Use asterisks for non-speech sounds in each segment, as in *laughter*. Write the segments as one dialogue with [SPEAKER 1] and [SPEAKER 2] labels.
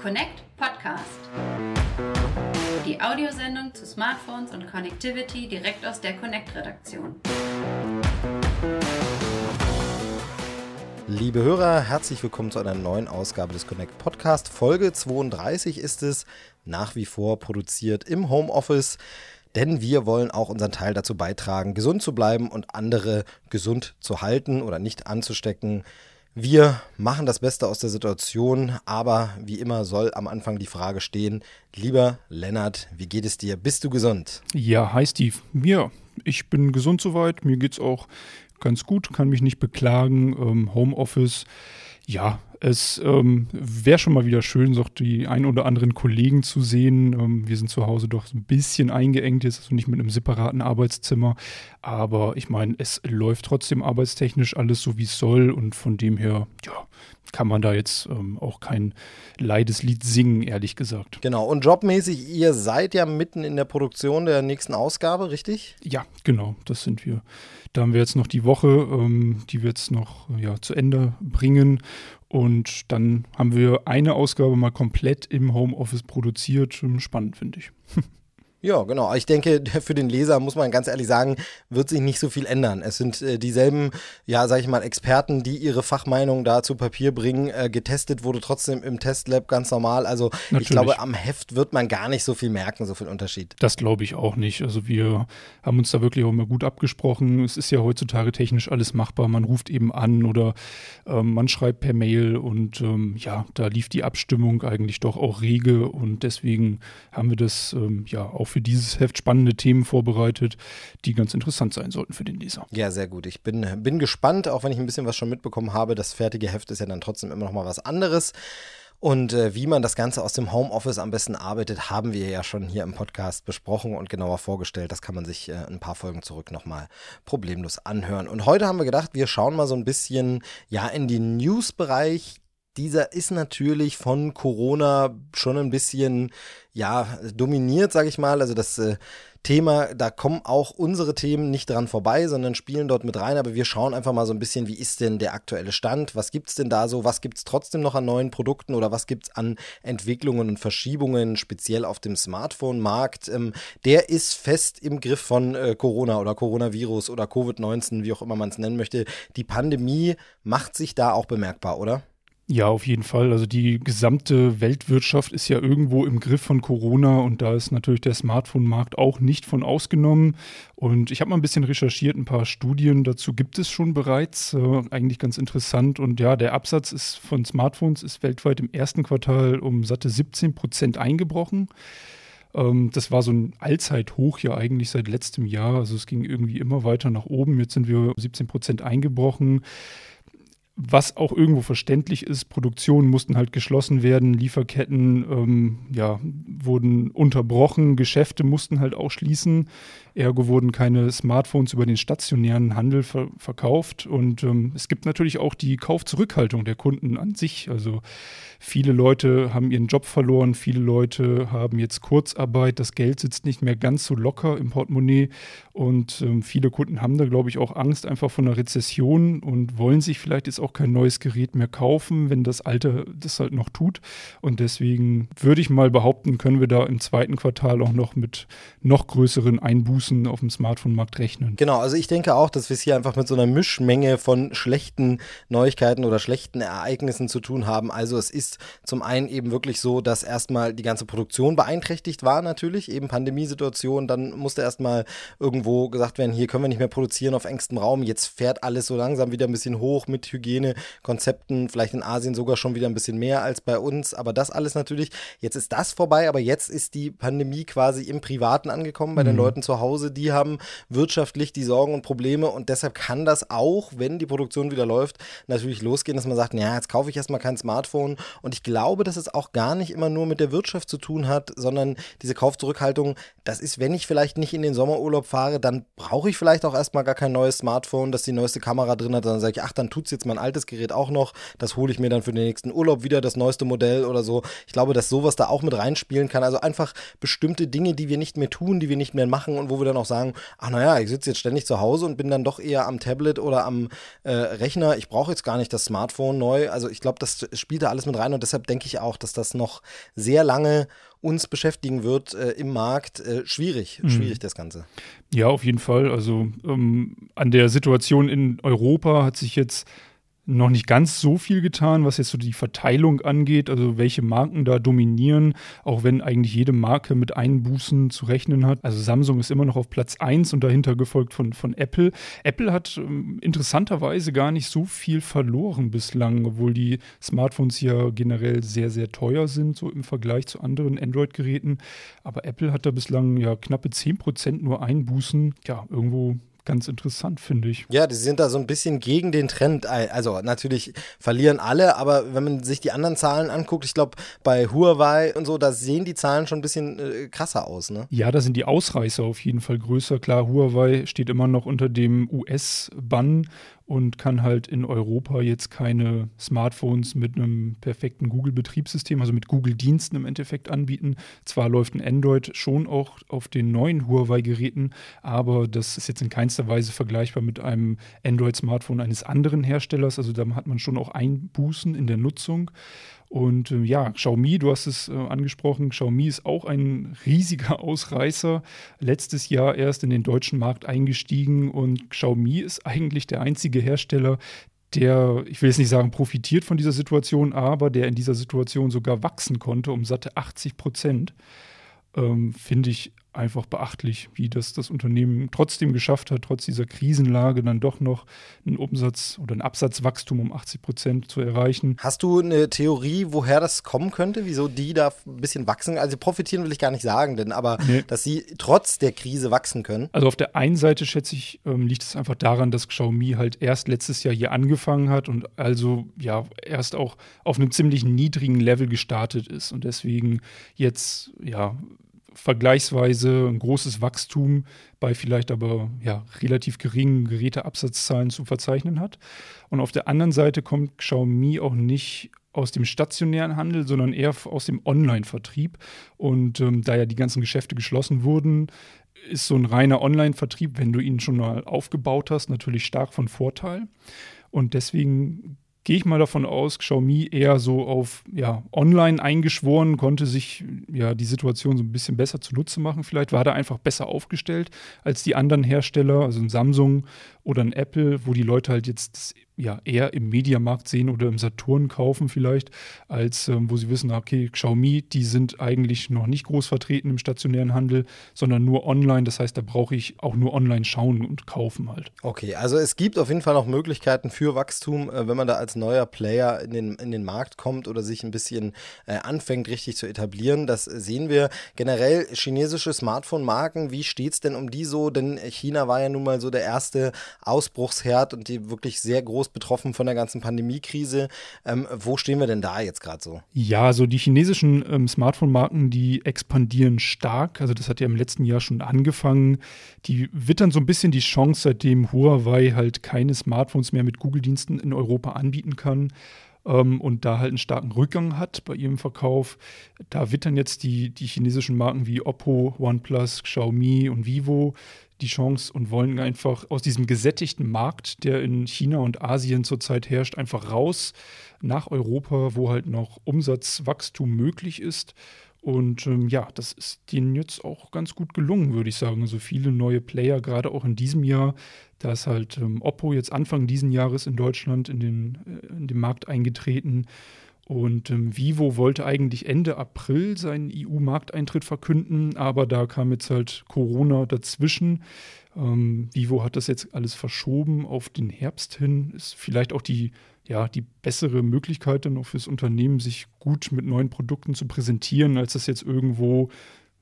[SPEAKER 1] Connect Podcast. Die Audiosendung zu Smartphones und Connectivity direkt aus der Connect-Redaktion.
[SPEAKER 2] Liebe Hörer, herzlich willkommen zu einer neuen Ausgabe des Connect Podcast. Folge 32 ist es, nach wie vor produziert im Homeoffice denn wir wollen auch unseren Teil dazu beitragen, gesund zu bleiben und andere gesund zu halten oder nicht anzustecken. Wir machen das Beste aus der Situation, aber wie immer soll am Anfang die Frage stehen, lieber Lennart, wie geht es dir? Bist du gesund?
[SPEAKER 3] Ja, hi Steve. Ja, ich bin gesund soweit. Mir geht es auch ganz gut, kann mich nicht beklagen. Ähm, Homeoffice, ja, es ähm, wäre schon mal wieder schön, so die ein oder anderen Kollegen zu sehen. Ähm, wir sind zu Hause doch ein bisschen eingeengt jetzt, also nicht mit einem separaten Arbeitszimmer. Aber ich meine, es läuft trotzdem arbeitstechnisch alles so, wie es soll. Und von dem her, ja, kann man da jetzt ähm, auch kein Leideslied singen, ehrlich gesagt.
[SPEAKER 2] Genau. Und jobmäßig, ihr seid ja mitten in der Produktion der nächsten Ausgabe, richtig?
[SPEAKER 3] Ja, genau, das sind wir. Da haben wir jetzt noch die Woche, ähm, die wir jetzt noch ja, zu Ende bringen. Und dann haben wir eine Ausgabe mal komplett im Homeoffice produziert. Spannend, finde ich. *laughs*
[SPEAKER 2] Ja, genau. Ich denke, *laughs* für den Leser muss man ganz ehrlich sagen, wird sich nicht so viel ändern. Es sind äh, dieselben, ja, sag ich mal, Experten, die ihre Fachmeinung da zu Papier bringen. Äh, getestet wurde trotzdem im Testlab ganz normal. Also Natürlich. ich glaube, am Heft wird man gar nicht so viel merken, so viel Unterschied.
[SPEAKER 3] Das glaube ich auch nicht. Also wir haben uns da wirklich auch immer gut abgesprochen. Es ist ja heutzutage technisch alles machbar. Man ruft eben an oder ähm, man schreibt per Mail und ähm, ja, da lief die Abstimmung eigentlich doch auch rege und deswegen haben wir das ähm, ja auch für dieses Heft spannende Themen vorbereitet, die ganz interessant sein sollten für den Leser.
[SPEAKER 2] Ja, sehr gut. Ich bin, bin gespannt, auch wenn ich ein bisschen was schon mitbekommen habe. Das fertige Heft ist ja dann trotzdem immer noch mal was anderes. Und äh, wie man das Ganze aus dem Homeoffice am besten arbeitet, haben wir ja schon hier im Podcast besprochen und genauer vorgestellt. Das kann man sich äh, ein paar Folgen zurück nochmal problemlos anhören. Und heute haben wir gedacht, wir schauen mal so ein bisschen ja in den News-Bereich dieser ist natürlich von Corona schon ein bisschen, ja, dominiert, sage ich mal. Also das äh, Thema, da kommen auch unsere Themen nicht dran vorbei, sondern spielen dort mit rein. Aber wir schauen einfach mal so ein bisschen, wie ist denn der aktuelle Stand? Was gibt es denn da so? Was gibt es trotzdem noch an neuen Produkten oder was gibt es an Entwicklungen und Verschiebungen, speziell auf dem Smartphone-Markt? Ähm, der ist fest im Griff von äh, Corona oder Coronavirus oder Covid-19, wie auch immer man es nennen möchte. Die Pandemie macht sich da auch bemerkbar, oder?
[SPEAKER 3] Ja, auf jeden Fall. Also die gesamte Weltwirtschaft ist ja irgendwo im Griff von Corona und da ist natürlich der Smartphone-Markt auch nicht von ausgenommen. Und ich habe mal ein bisschen recherchiert, ein paar Studien dazu gibt es schon bereits. Äh, eigentlich ganz interessant. Und ja, der Absatz ist von Smartphones ist weltweit im ersten Quartal um satte 17 Prozent eingebrochen. Ähm, das war so ein Allzeithoch ja eigentlich seit letztem Jahr. Also es ging irgendwie immer weiter nach oben. Jetzt sind wir 17 Prozent eingebrochen was auch irgendwo verständlich ist, Produktionen mussten halt geschlossen werden, Lieferketten ähm, ja, wurden unterbrochen, Geschäfte mussten halt auch schließen. Ergo wurden keine Smartphones über den stationären Handel ver verkauft. Und ähm, es gibt natürlich auch die Kaufzurückhaltung der Kunden an sich. Also viele Leute haben ihren Job verloren, viele Leute haben jetzt Kurzarbeit, das Geld sitzt nicht mehr ganz so locker im Portemonnaie. Und ähm, viele Kunden haben da, glaube ich, auch Angst einfach von einer Rezession und wollen sich vielleicht jetzt auch auch kein neues Gerät mehr kaufen, wenn das alte das halt noch tut. Und deswegen würde ich mal behaupten, können wir da im zweiten Quartal auch noch mit noch größeren Einbußen auf dem Smartphone-Markt rechnen.
[SPEAKER 2] Genau, also ich denke auch, dass wir es hier einfach mit so einer Mischmenge von schlechten Neuigkeiten oder schlechten Ereignissen zu tun haben. Also es ist zum einen eben wirklich so, dass erstmal die ganze Produktion beeinträchtigt war natürlich, eben Pandemiesituation, dann musste erstmal irgendwo gesagt werden, hier können wir nicht mehr produzieren auf engstem Raum, jetzt fährt alles so langsam wieder ein bisschen hoch mit Hygiene Hygienekonzepten, vielleicht in Asien sogar schon wieder ein bisschen mehr als bei uns, aber das alles natürlich, jetzt ist das vorbei, aber jetzt ist die Pandemie quasi im Privaten angekommen, bei mhm. den Leuten zu Hause, die haben wirtschaftlich die Sorgen und Probleme und deshalb kann das auch, wenn die Produktion wieder läuft, natürlich losgehen, dass man sagt, ja, jetzt kaufe ich erstmal kein Smartphone. Und ich glaube, dass es auch gar nicht immer nur mit der Wirtschaft zu tun hat, sondern diese Kaufzurückhaltung, das ist, wenn ich vielleicht nicht in den Sommerurlaub fahre, dann brauche ich vielleicht auch erstmal gar kein neues Smartphone, das die neueste Kamera drin hat, sondern sage ich, ach, dann tut es jetzt mal ein altes Gerät auch noch. Das hole ich mir dann für den nächsten Urlaub wieder, das neueste Modell oder so. Ich glaube, dass sowas da auch mit reinspielen kann. Also einfach bestimmte Dinge, die wir nicht mehr tun, die wir nicht mehr machen und wo wir dann auch sagen, ach naja, ich sitze jetzt ständig zu Hause und bin dann doch eher am Tablet oder am äh, Rechner. Ich brauche jetzt gar nicht das Smartphone neu. Also ich glaube, das spielt da alles mit rein und deshalb denke ich auch, dass das noch sehr lange uns beschäftigen wird äh, im Markt. Äh, schwierig, mhm. schwierig das Ganze.
[SPEAKER 3] Ja, auf jeden Fall. Also ähm, an der Situation in Europa hat sich jetzt noch nicht ganz so viel getan, was jetzt so die Verteilung angeht, also welche Marken da dominieren, auch wenn eigentlich jede Marke mit Einbußen zu rechnen hat. Also Samsung ist immer noch auf Platz 1 und dahinter gefolgt von, von Apple. Apple hat ähm, interessanterweise gar nicht so viel verloren bislang, obwohl die Smartphones ja generell sehr, sehr teuer sind, so im Vergleich zu anderen Android-Geräten. Aber Apple hat da bislang ja knappe 10% nur Einbußen. Ja, irgendwo ganz interessant, finde ich.
[SPEAKER 2] Ja, die sind da so ein bisschen gegen den Trend. Also natürlich verlieren alle, aber wenn man sich die anderen Zahlen anguckt, ich glaube bei Huawei und so, da sehen die Zahlen schon ein bisschen äh, krasser aus, ne?
[SPEAKER 3] Ja, da sind die Ausreißer auf jeden Fall größer. Klar, Huawei steht immer noch unter dem US-Bann und kann halt in Europa jetzt keine Smartphones mit einem perfekten Google-Betriebssystem, also mit Google-Diensten im Endeffekt anbieten. Zwar läuft ein Android schon auch auf den neuen Huawei-Geräten, aber das ist jetzt in keinster Weise vergleichbar mit einem Android-Smartphone eines anderen Herstellers. Also da hat man schon auch Einbußen in der Nutzung. Und äh, ja, Xiaomi, du hast es äh, angesprochen, Xiaomi ist auch ein riesiger *laughs* Ausreißer. Letztes Jahr erst in den deutschen Markt eingestiegen und Xiaomi ist eigentlich der einzige Hersteller, der, ich will jetzt nicht sagen, profitiert von dieser Situation, aber der in dieser Situation sogar wachsen konnte um satte 80 Prozent. Ähm, Finde ich einfach beachtlich, wie das das Unternehmen trotzdem geschafft hat, trotz dieser Krisenlage dann doch noch einen Umsatz oder ein Absatzwachstum um 80 Prozent zu erreichen.
[SPEAKER 2] Hast du eine Theorie, woher das kommen könnte, wieso die da ein bisschen wachsen? Also profitieren will ich gar nicht sagen, denn aber nee. dass sie trotz der Krise wachsen können.
[SPEAKER 3] Also auf der einen Seite schätze ich, ähm, liegt es einfach daran, dass Xiaomi halt erst letztes Jahr hier angefangen hat und also ja erst auch auf einem ziemlich niedrigen Level gestartet ist und deswegen jetzt ja vergleichsweise ein großes Wachstum bei vielleicht aber ja, relativ geringen Geräteabsatzzahlen zu verzeichnen hat. Und auf der anderen Seite kommt Xiaomi auch nicht aus dem stationären Handel, sondern eher aus dem Online-Vertrieb. Und ähm, da ja die ganzen Geschäfte geschlossen wurden, ist so ein reiner Online-Vertrieb, wenn du ihn schon mal aufgebaut hast, natürlich stark von Vorteil. Und deswegen gehe ich mal davon aus, Xiaomi eher so auf ja, online eingeschworen, konnte sich ja die Situation so ein bisschen besser zunutze machen. Vielleicht war da einfach besser aufgestellt als die anderen Hersteller, also ein Samsung oder ein Apple, wo die Leute halt jetzt ja eher im Mediamarkt sehen oder im Saturn kaufen vielleicht, als ähm, wo sie wissen, okay, Xiaomi, die sind eigentlich noch nicht groß vertreten im stationären Handel, sondern nur online. Das heißt, da brauche ich auch nur online schauen und kaufen halt.
[SPEAKER 2] Okay, also es gibt auf jeden Fall noch Möglichkeiten für Wachstum, äh, wenn man da als neuer Player in den, in den Markt kommt oder sich ein bisschen äh, anfängt, richtig zu etablieren. Das sehen wir generell. Chinesische Smartphone-Marken, wie steht es denn um die so? Denn China war ja nun mal so der erste Ausbruchsherd und die wirklich sehr groß betroffen von der ganzen Pandemiekrise. Ähm, wo stehen wir denn da jetzt gerade so?
[SPEAKER 3] Ja, also die chinesischen ähm, Smartphone-Marken, die expandieren stark. Also das hat ja im letzten Jahr schon angefangen. Die wittern so ein bisschen die Chance, seitdem Huawei halt keine Smartphones mehr mit Google-Diensten in Europa anbieten kann ähm, und da halt einen starken Rückgang hat bei ihrem Verkauf. Da wittern jetzt die, die chinesischen Marken wie Oppo, OnePlus, Xiaomi und Vivo die Chance und wollen einfach aus diesem gesättigten Markt, der in China und Asien zurzeit herrscht, einfach raus nach Europa, wo halt noch Umsatzwachstum möglich ist. Und ähm, ja, das ist denen jetzt auch ganz gut gelungen, würde ich sagen. Also viele neue Player, gerade auch in diesem Jahr. Da ist halt ähm, Oppo jetzt Anfang diesen Jahres in Deutschland in den, äh, in den Markt eingetreten. Und ähm, Vivo wollte eigentlich Ende April seinen EU-Markteintritt verkünden, aber da kam jetzt halt Corona dazwischen. Ähm, Vivo hat das jetzt alles verschoben auf den Herbst hin. Ist vielleicht auch die, ja, die bessere Möglichkeit dann auch fürs Unternehmen, sich gut mit neuen Produkten zu präsentieren, als das jetzt irgendwo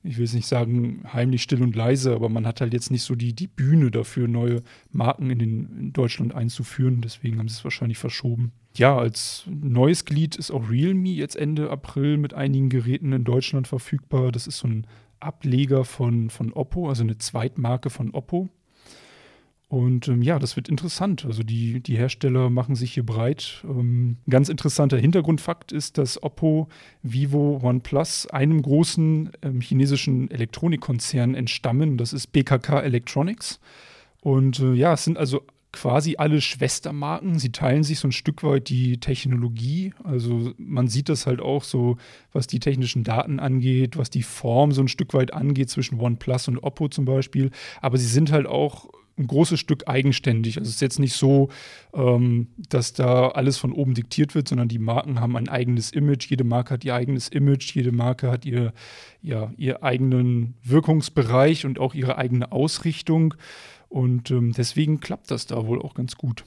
[SPEAKER 3] ich will es nicht sagen, heimlich still und leise, aber man hat halt jetzt nicht so die, die Bühne dafür, neue Marken in, den, in Deutschland einzuführen. Deswegen haben sie es wahrscheinlich verschoben. Ja, als neues Glied ist auch Realme jetzt Ende April mit einigen Geräten in Deutschland verfügbar. Das ist so ein Ableger von, von Oppo, also eine Zweitmarke von Oppo. Und ähm, ja, das wird interessant. Also die, die Hersteller machen sich hier breit. Ähm, ein ganz interessanter Hintergrundfakt ist, dass Oppo, Vivo, OnePlus einem großen ähm, chinesischen Elektronikkonzern entstammen. Das ist BKK Electronics. Und äh, ja, es sind also quasi alle Schwestermarken. Sie teilen sich so ein Stück weit die Technologie. Also man sieht das halt auch so, was die technischen Daten angeht, was die Form so ein Stück weit angeht zwischen OnePlus und Oppo zum Beispiel. Aber sie sind halt auch ein großes Stück eigenständig. Also es ist jetzt nicht so, ähm, dass da alles von oben diktiert wird, sondern die Marken haben ein eigenes Image. Jede Marke hat ihr eigenes Image. Jede Marke hat ihr, ja, ihr eigenen Wirkungsbereich und auch ihre eigene Ausrichtung. Und ähm, deswegen klappt das da wohl auch ganz gut.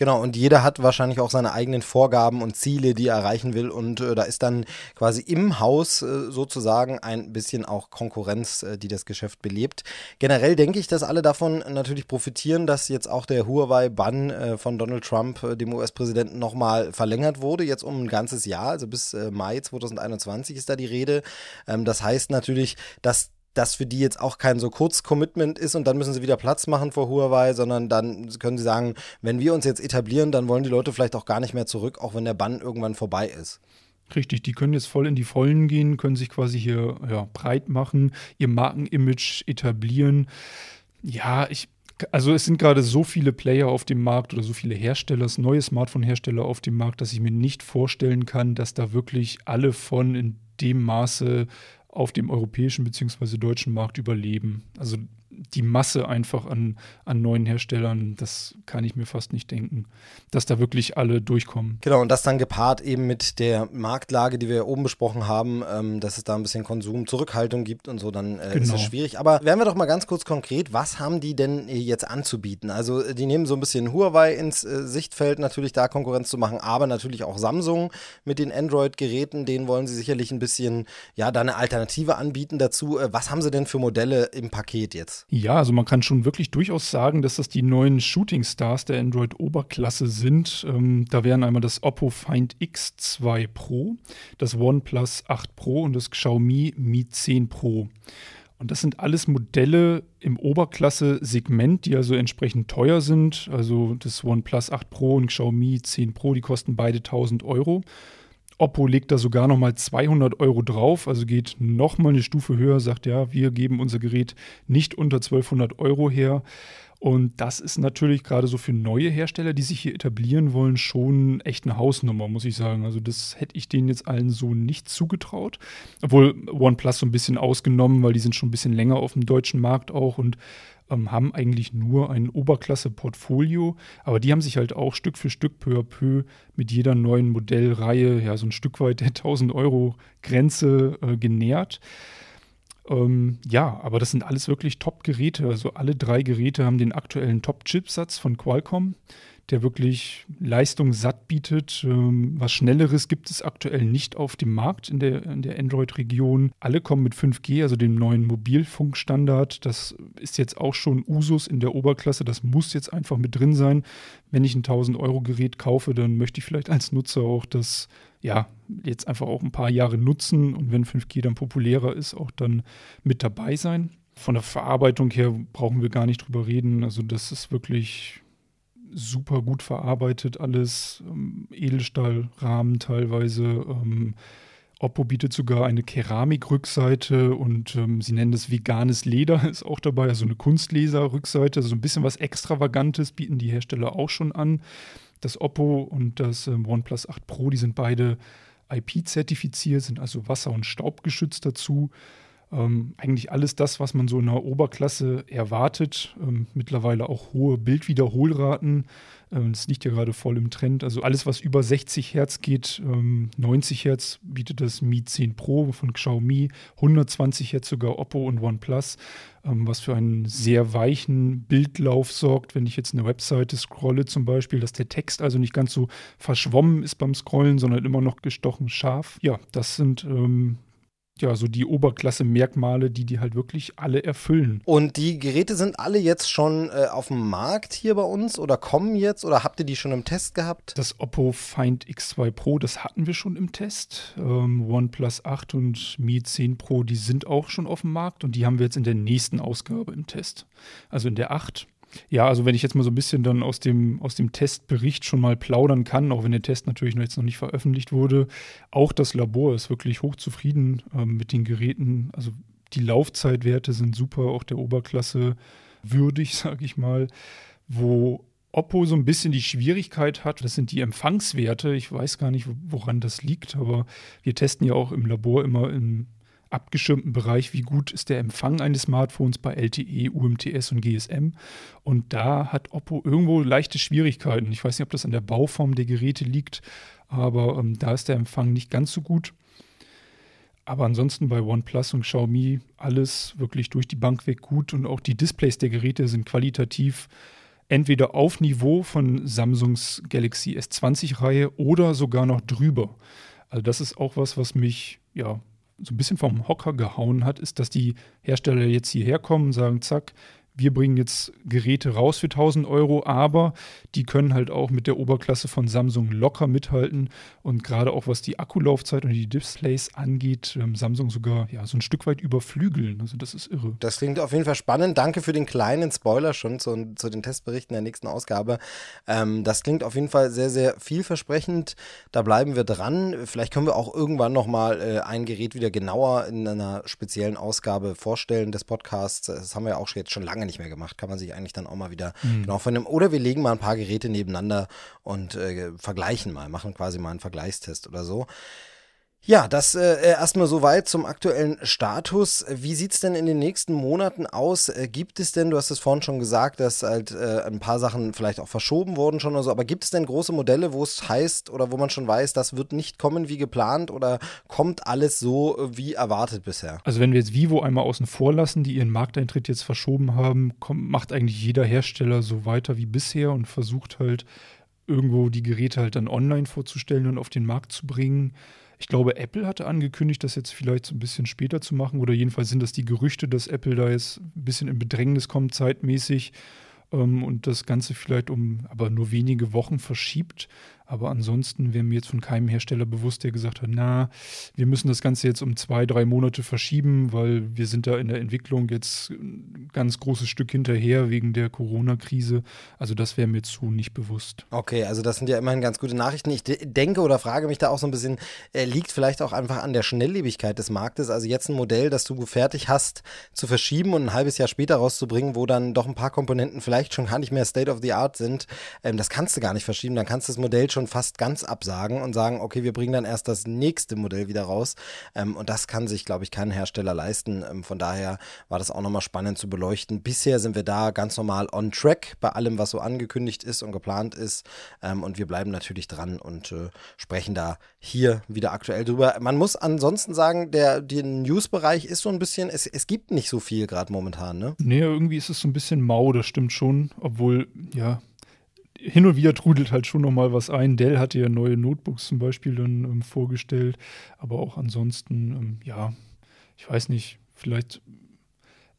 [SPEAKER 2] Genau, und jeder hat wahrscheinlich auch seine eigenen Vorgaben und Ziele, die er erreichen will. Und äh, da ist dann quasi im Haus äh, sozusagen ein bisschen auch Konkurrenz, äh, die das Geschäft belebt. Generell denke ich, dass alle davon natürlich profitieren, dass jetzt auch der Huawei-Bann äh, von Donald Trump, äh, dem US-Präsidenten, nochmal verlängert wurde, jetzt um ein ganzes Jahr, also bis äh, Mai 2021 ist da die Rede. Ähm, das heißt natürlich, dass das für die jetzt auch kein so kurz Commitment ist und dann müssen sie wieder Platz machen vor Huawei, sondern dann können sie sagen, wenn wir uns jetzt etablieren, dann wollen die Leute vielleicht auch gar nicht mehr zurück, auch wenn der Bann irgendwann vorbei ist.
[SPEAKER 3] Richtig, die können jetzt voll in die Vollen gehen, können sich quasi hier ja, breit machen, ihr Markenimage etablieren. Ja, ich, also es sind gerade so viele Player auf dem Markt oder so viele Hersteller, neue Smartphone-Hersteller auf dem Markt, dass ich mir nicht vorstellen kann, dass da wirklich alle von in dem Maße auf dem europäischen bzw. deutschen Markt überleben. Also die Masse einfach an, an neuen Herstellern, das kann ich mir fast nicht denken, dass da wirklich alle durchkommen.
[SPEAKER 2] Genau, und das dann gepaart eben mit der Marktlage, die wir ja oben besprochen haben, ähm, dass es da ein bisschen Konsum, Zurückhaltung gibt und so, dann äh, genau. ist es schwierig. Aber werden wir doch mal ganz kurz konkret, was haben die denn jetzt anzubieten? Also die nehmen so ein bisschen Huawei ins äh, Sichtfeld, natürlich da Konkurrenz zu machen, aber natürlich auch Samsung mit den Android-Geräten, denen wollen sie sicherlich ein bisschen, ja, da eine Alternative anbieten dazu. Äh, was haben sie denn für Modelle im Paket jetzt?
[SPEAKER 3] Ja, also man kann schon wirklich durchaus sagen, dass das die neuen Shooting Stars der Android-Oberklasse sind. Ähm, da wären einmal das Oppo Find X2 Pro, das OnePlus 8 Pro und das Xiaomi Mi 10 Pro. Und das sind alles Modelle im Oberklasse-Segment, die also entsprechend teuer sind. Also das OnePlus 8 Pro und Xiaomi 10 Pro, die kosten beide 1000 Euro. Oppo legt da sogar nochmal 200 Euro drauf, also geht nochmal eine Stufe höher, sagt ja, wir geben unser Gerät nicht unter 1200 Euro her. Und das ist natürlich gerade so für neue Hersteller, die sich hier etablieren wollen, schon echt eine Hausnummer, muss ich sagen. Also das hätte ich denen jetzt allen so nicht zugetraut. Obwohl OnePlus so ein bisschen ausgenommen, weil die sind schon ein bisschen länger auf dem deutschen Markt auch und ähm, haben eigentlich nur ein Oberklasse-Portfolio, aber die haben sich halt auch Stück für Stück, peu à peu, mit jeder neuen Modellreihe, ja, so ein Stück weit der 1000 Euro Grenze äh, genährt. Ähm, ja, aber das sind alles wirklich Top-Geräte. Also alle drei Geräte haben den aktuellen Top-Chipsatz von Qualcomm der wirklich Leistung satt bietet. Ähm, was Schnelleres gibt es aktuell nicht auf dem Markt in der, in der Android-Region. Alle kommen mit 5G, also dem neuen Mobilfunkstandard. Das ist jetzt auch schon Usus in der Oberklasse. Das muss jetzt einfach mit drin sein. Wenn ich ein 1000-Euro-Gerät kaufe, dann möchte ich vielleicht als Nutzer auch das ja, jetzt einfach auch ein paar Jahre nutzen und wenn 5G dann populärer ist, auch dann mit dabei sein. Von der Verarbeitung her brauchen wir gar nicht drüber reden. Also das ist wirklich super gut verarbeitet, alles ähm, Edelstahlrahmen teilweise. Ähm, Oppo bietet sogar eine Keramikrückseite und ähm, sie nennen das veganes Leder, *laughs* ist auch dabei, also eine Kunstleser-Rückseite, also ein bisschen was Extravagantes bieten die Hersteller auch schon an. Das Oppo und das ähm, OnePlus 8 Pro, die sind beide IP-zertifiziert, sind also wasser- und staubgeschützt dazu. Ähm, eigentlich alles das, was man so in der Oberklasse erwartet. Ähm, mittlerweile auch hohe Bildwiederholraten. Ähm, das liegt ja gerade voll im Trend. Also alles, was über 60 Hertz geht, 90 ähm, Hertz bietet das Mi 10 Pro von Xiaomi, 120 Hertz sogar Oppo und OnePlus, ähm, was für einen sehr weichen Bildlauf sorgt, wenn ich jetzt eine Webseite scrolle zum Beispiel, dass der Text also nicht ganz so verschwommen ist beim Scrollen, sondern immer noch gestochen scharf. Ja, das sind ähm, ja, so die Oberklasse-Merkmale, die die halt wirklich alle erfüllen.
[SPEAKER 2] Und die Geräte sind alle jetzt schon äh, auf dem Markt hier bei uns oder kommen jetzt oder habt ihr die schon im Test gehabt?
[SPEAKER 3] Das Oppo Find X2 Pro, das hatten wir schon im Test. Ähm, OnePlus 8 und Mi 10 Pro, die sind auch schon auf dem Markt und die haben wir jetzt in der nächsten Ausgabe im Test. Also in der 8 Ja, also wenn ich jetzt mal so ein bisschen dann aus dem, aus dem Testbericht schon mal plaudern kann, auch wenn der Test natürlich jetzt noch nicht veröffentlicht wurde, auch das Labor ist wirklich hochzufrieden ähm, mit den Geräten. Also die Laufzeitwerte sind super, auch der Oberklasse würdig, *laughs* sage ich mal. Wo Oppo so ein bisschen die Schwierigkeit hat, das sind die Empfangswerte. Ich weiß gar nicht, woran das liegt, aber wir testen ja auch im Labor immer im abgeschirmten Bereich, wie gut ist der Empfang eines Smartphones bei LTE, UMTS und GSM. Und da hat Oppo irgendwo leichte Schwierigkeiten. Ich weiß nicht, ob das an der Bauform der Geräte liegt, aber ähm, da ist der Empfang nicht ganz so gut. Aber ansonsten bei OnePlus und Xiaomi alles wirklich durch die Bank weg gut und auch die Displays der Geräte sind qualitativ entweder auf Niveau von Samsungs Galaxy S20-Reihe oder sogar noch drüber. Also das ist auch was, was mich ja so ein bisschen vom Hocker gehauen hat, ist, dass die Hersteller jetzt hierher kommen und sagen, zack, wir bringen jetzt Geräte raus für 1000 Euro, aber die können halt auch mit der Oberklasse von Samsung locker mithalten. Und gerade auch was die Akkulaufzeit und die Displays angeht, ähm, Samsung sogar ja, so ein Stück weit überflügeln. Also das ist irre.
[SPEAKER 2] Das klingt auf jeden Fall spannend. Danke für den kleinen Spoiler schon zu, zu den Testberichten der nächsten Ausgabe. Ähm, das klingt auf jeden Fall sehr, sehr vielversprechend. Da bleiben wir dran. Vielleicht können wir auch irgendwann nochmal äh, ein Gerät wieder genauer in einer speziellen Ausgabe vorstellen des Podcasts. Das haben wir ja auch jetzt schon lange nicht mehr gemacht. Kann man sich eigentlich dann auch mal wieder mhm. genau von dem. Oder wir legen mal ein paar Geräte nebeneinander und äh, vergleichen mal, machen quasi mal einen Vergleichstest oder so. Ja, das äh, erstmal soweit zum aktuellen Status. Wie sieht's denn in den nächsten Monaten aus? Äh, gibt es denn, du hast es vorhin schon gesagt, dass halt äh, ein paar Sachen vielleicht auch verschoben wurden schon oder so, aber gibt es denn große Modelle, wo es heißt oder wo man schon weiß, das wird nicht kommen wie geplant oder kommt alles so äh, wie erwartet bisher?
[SPEAKER 3] Also wenn wir jetzt Vivo einmal außen vor lassen, die ihren Markteintritt jetzt verschoben haben, kommt, macht eigentlich jeder Hersteller so weiter wie bisher und versucht halt irgendwo die Geräte halt dann online vorzustellen und auf den Markt zu bringen. Ich glaube, Apple hatte angekündigt, das jetzt vielleicht so ein bisschen später zu machen. Oder jedenfalls sind das die Gerüchte, dass Apple da jetzt ein bisschen in Bedrängnis kommt, zeitmäßig. Ähm, und das Ganze vielleicht um aber nur wenige Wochen verschiebt. Aber ansonsten wäre mir jetzt von keinem Hersteller bewusst, der gesagt hat, na, wir müssen das Ganze jetzt um zwei, drei Monate verschieben, weil wir sind da in der Entwicklung jetzt ein ganz großes Stück hinterher wegen der Corona-Krise. Also das wäre mir zu nicht bewusst.
[SPEAKER 2] Okay, also das sind ja immerhin ganz gute Nachrichten. Ich denke oder frage mich da auch so ein bisschen, äh, liegt vielleicht auch einfach an der Schnelllebigkeit des Marktes. Also jetzt ein Modell, das du fertig hast, zu verschieben und ein halbes Jahr später rauszubringen, wo dann doch ein paar Komponenten vielleicht schon gar nicht mehr State of the Art sind. Ähm, das kannst du gar nicht verschieben. Dann kannst du das Modell schon schon fast ganz absagen und sagen, okay, wir bringen dann erst das nächste Modell wieder raus. Ähm, und das kann sich, glaube ich, kein Hersteller leisten. Ähm, von daher war das auch nochmal spannend zu beleuchten. Bisher sind wir da ganz normal on track bei allem, was so angekündigt ist und geplant ist. Ähm, und wir bleiben natürlich dran und äh, sprechen da hier wieder aktuell drüber. Man muss ansonsten sagen, der, der News-Bereich ist so ein bisschen, es, es gibt nicht so viel gerade momentan, ne?
[SPEAKER 3] Nee, irgendwie ist es so ein bisschen mau, das stimmt schon. Obwohl, ja, hin und wieder trudelt halt schon noch mal was ein. Dell hatte ja neue Notebooks zum Beispiel dann ähm, vorgestellt, aber auch ansonsten, ähm, ja, ich weiß nicht, vielleicht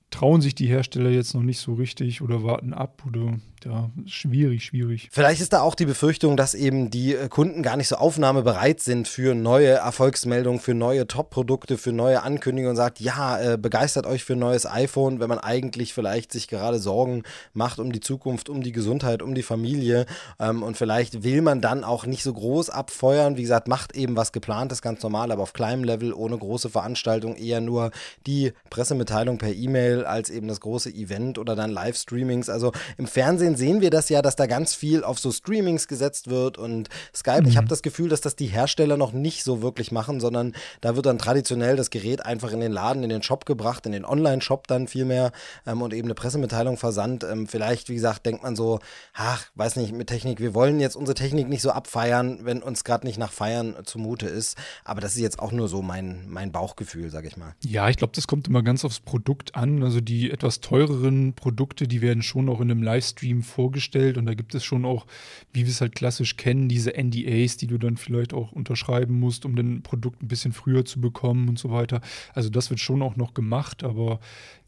[SPEAKER 3] trauen sich die Hersteller jetzt noch nicht so richtig oder warten ab oder ja, schwierig, schwierig.
[SPEAKER 2] Vielleicht ist da auch die Befürchtung, dass eben die äh, Kunden gar nicht so aufnahmebereit sind für neue Erfolgsmeldungen, für neue Top-Produkte, für neue Ankündigungen und sagt, ja, äh, begeistert euch für ein neues iPhone, wenn man eigentlich vielleicht sich gerade Sorgen macht um die Zukunft, um die Gesundheit, um die Familie ähm, und vielleicht will man dann auch nicht so groß abfeuern. Wie gesagt, macht eben was geplantes, ganz normal, aber auf kleinem Level, ohne große Veranstaltung, eher nur die Pressemitteilung per E-Mail als eben das große Event oder dann Livestreamings. Also im Fernsehen Fernsehen sehen wir das ja, dass da ganz viel auf so Streamings gesetzt wird und Skype. Mhm. Ich habe das Gefühl, dass das die Hersteller noch nicht so wirklich machen, sondern da wird dann traditionell das Gerät einfach in den Laden, in den Shop gebracht, in den Online-Shop dann vielmehr ähm, und eben eine Pressemitteilung versandt. Ähm, vielleicht, wie gesagt, denkt man so, ach, weiß nicht, mit Technik, wir wollen jetzt unsere Technik nicht so abfeiern, wenn uns gerade nicht nach Feiern zumute ist. Aber das ist jetzt auch nur so mein, mein Bauchgefühl, sage ich mal.
[SPEAKER 3] Ja, ich glaube, das kommt immer ganz aufs Produkt an. Also die etwas teureren Produkte, die werden schon auch in einem Livestream vorgestellt und da gibt es schon auch, wie wir es halt klassisch kennen, diese NDAs, die du dann vielleicht auch unterschreiben musst, um den Produkt ein bisschen früher zu bekommen und so weiter. Also das wird schon auch noch gemacht, aber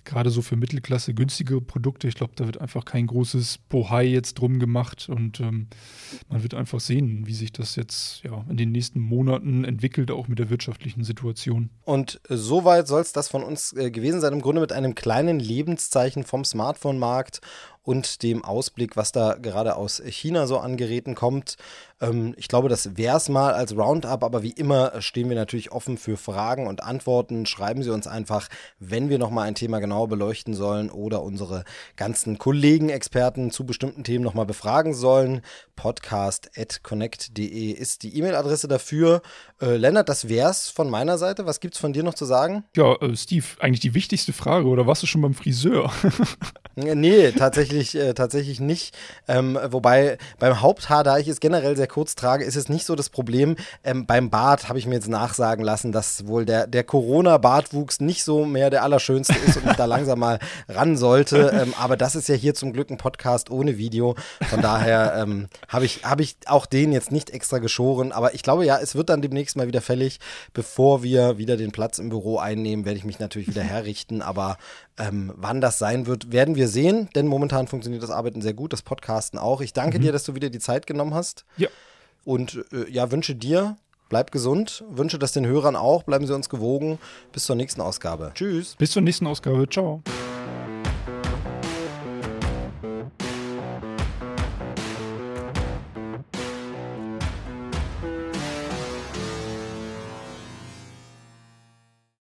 [SPEAKER 3] gerade so für Mittelklasse günstige Produkte, ich glaube, da wird einfach kein großes Bohai jetzt drum gemacht und ähm, man wird einfach sehen, wie sich das jetzt ja in den nächsten Monaten entwickelt, auch mit der wirtschaftlichen Situation.
[SPEAKER 2] Und soweit soll es das von uns äh, gewesen sein, im Grunde mit einem kleinen Lebenszeichen vom Smartphone-Markt und dem Ausblick, was da gerade aus China so an Geräten kommt. Ähm, ich glaube, das wäre es mal als Roundup, aber wie immer stehen wir natürlich offen für Fragen und Antworten. Schreiben Sie uns einfach, wenn wir nochmal ein Thema genauer beleuchten sollen oder unsere ganzen Kollegen, Experten zu bestimmten Themen nochmal befragen sollen. Podcast.connect.de ist die E-Mail-Adresse dafür. Äh, Lennart, das wär's von meiner Seite. Was gibt's von dir noch zu sagen?
[SPEAKER 3] Ja, äh, Steve, eigentlich die wichtigste Frage, oder warst du schon beim Friseur? *laughs*
[SPEAKER 2] nee, tatsächlich, äh, tatsächlich nicht. Ähm, wobei beim Haupthaar, da ich es generell sehr kurz trage, ist es nicht so das Problem. Ähm, beim Bart habe ich mir jetzt nachsagen lassen, dass wohl der, der Corona-Bartwuchs nicht so mehr der allerschönste ist und ich da langsam mal ran sollte. *laughs* Ähm, aber das ist ja hier zum Glück ein Podcast ohne Video. Von daher ähm, habe ich, hab ich auch den jetzt nicht extra geschoren. Aber ich glaube ja, es wird dann demnächst mal wieder fällig. Bevor wir wieder den Platz im Büro einnehmen, werde ich mich natürlich wieder *laughs* herrichten. Aber ähm, wann das sein wird, werden wir sehen, denn momentan funktioniert das Arbeiten sehr gut, das Podcasten auch. Ich danke mhm. dir, dass du wieder die Zeit genommen hast.
[SPEAKER 3] Ja.
[SPEAKER 2] Und äh, ja, wünsche dir, bleib gesund, wünsche das den Hörern auch, bleiben Sie uns gewogen. Bis zur nächsten Ausgabe. Tschüss.
[SPEAKER 3] Bis zur nächsten Ausgabe. Ciao.